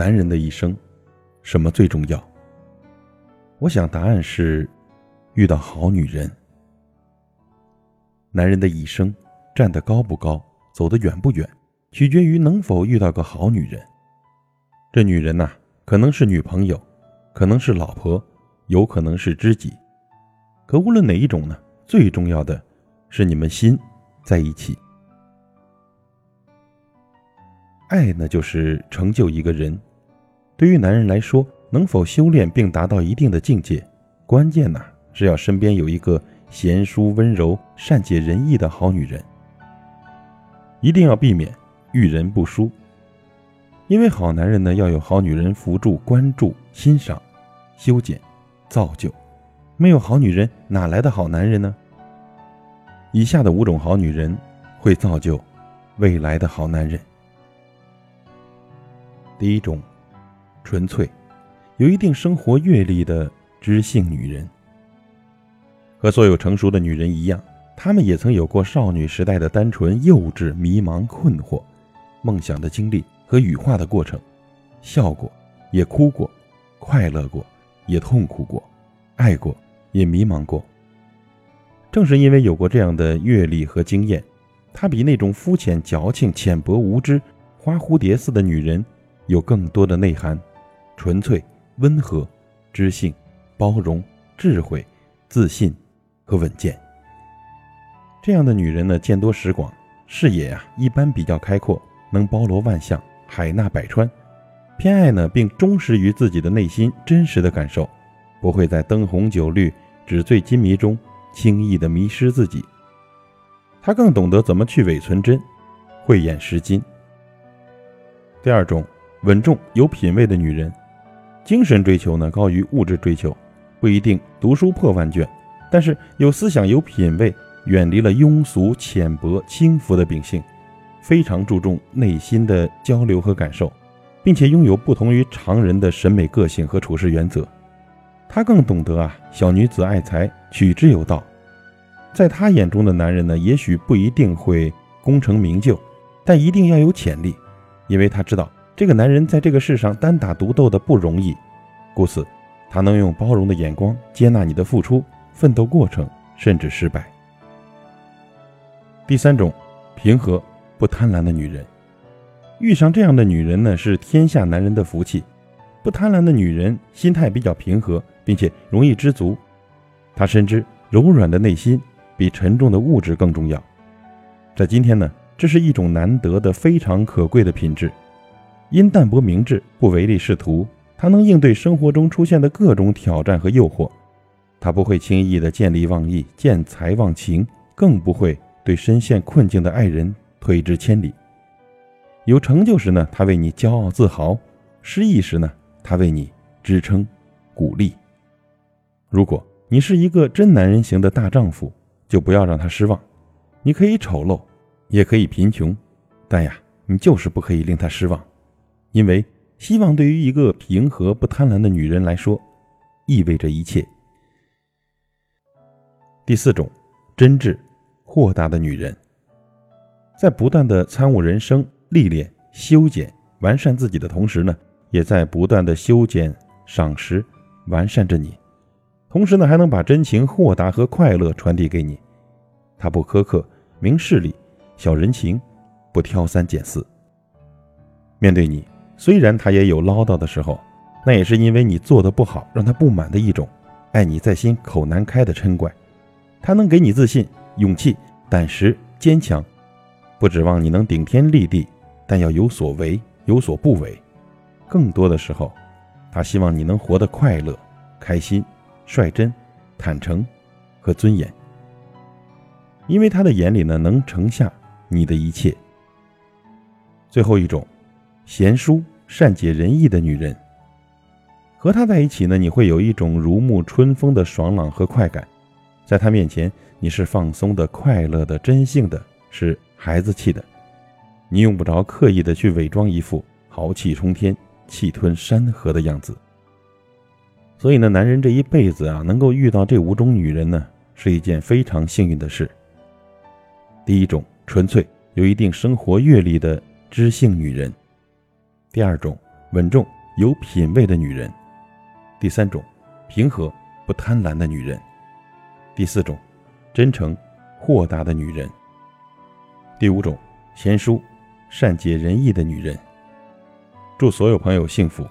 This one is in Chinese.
男人的一生，什么最重要？我想答案是遇到好女人。男人的一生，站得高不高，走得远不远，取决于能否遇到个好女人。这女人呐，可能是女朋友，可能是老婆，有可能是知己。可无论哪一种呢，最重要的是你们心在一起。爱呢，就是成就一个人。对于男人来说，能否修炼并达到一定的境界，关键呢是要身边有一个贤淑、温柔、善解人意的好女人。一定要避免遇人不淑，因为好男人呢要有好女人辅助、关注、欣赏、修剪、造就。没有好女人，哪来的好男人呢？以下的五种好女人会造就未来的好男人。第一种，纯粹，有一定生活阅历的知性女人。和所有成熟的女人一样，她们也曾有过少女时代的单纯、幼稚、迷茫、困惑、梦想的经历和羽化的过程，笑过，也哭过，快乐过，也痛苦过，爱过，也迷茫过。正是因为有过这样的阅历和经验，她比那种肤浅、矫情、浅薄、无知、花蝴蝶似的女人。有更多的内涵，纯粹、温和、知性、包容、智慧、自信和稳健。这样的女人呢，见多识广，视野啊一般比较开阔，能包罗万象，海纳百川。偏爱呢，并忠实于自己的内心真实的感受，不会在灯红酒绿、纸醉金迷中轻易的迷失自己。她更懂得怎么去伪存真，慧眼识金。第二种。稳重有品位的女人，精神追求呢高于物质追求，不一定读书破万卷，但是有思想有品位，远离了庸俗浅薄轻浮的秉性，非常注重内心的交流和感受，并且拥有不同于常人的审美个性和处事原则。他更懂得啊小女子爱财，取之有道。在他眼中的男人呢，也许不一定会功成名就，但一定要有潜力，因为他知道。这个男人在这个世上单打独斗的不容易，故此，他能用包容的眼光接纳你的付出、奋斗过程，甚至失败。第三种，平和不贪婪的女人，遇上这样的女人呢，是天下男人的福气。不贪婪的女人心态比较平和，并且容易知足。她深知柔软的内心比沉重的物质更重要。在今天呢，这是一种难得的、非常可贵的品质。因淡泊明志，不唯利是图，他能应对生活中出现的各种挑战和诱惑。他不会轻易的见利忘义、见财忘情，更不会对深陷困境的爱人推之千里。有成就时呢，他为你骄傲自豪；失意时呢，他为你支撑、鼓励。如果你是一个真男人型的大丈夫，就不要让他失望。你可以丑陋，也可以贫穷，但呀，你就是不可以令他失望。因为希望对于一个平和不贪婪的女人来说，意味着一切。第四种，真挚、豁达的女人，在不断的参悟人生、历练、修剪、完善自己的同时呢，也在不断的修剪、赏识、完善着你。同时呢，还能把真情、豁达和快乐传递给你。她不苛刻、明事理、小人情，不挑三拣四。面对你。虽然他也有唠叨的时候，那也是因为你做的不好，让他不满的一种爱你在心口难开的嗔怪。他能给你自信、勇气、胆识、坚强，不指望你能顶天立地，但要有所为，有所不为。更多的时候，他希望你能活得快乐、开心、率真、坦诚和尊严，因为他的眼里呢，能盛下你的一切。最后一种。贤淑、善解人意的女人，和她在一起呢，你会有一种如沐春风的爽朗和快感。在她面前，你是放松的、快乐的、真性的，是孩子气的。你用不着刻意的去伪装一副豪气冲天、气吞山河的样子。所以呢，男人这一辈子啊，能够遇到这五种女人呢，是一件非常幸运的事。第一种，纯粹有一定生活阅历的知性女人。第二种，稳重有品位的女人；第三种，平和不贪婪的女人；第四种，真诚豁达的女人；第五种，贤淑善解人意的女人。祝所有朋友幸福。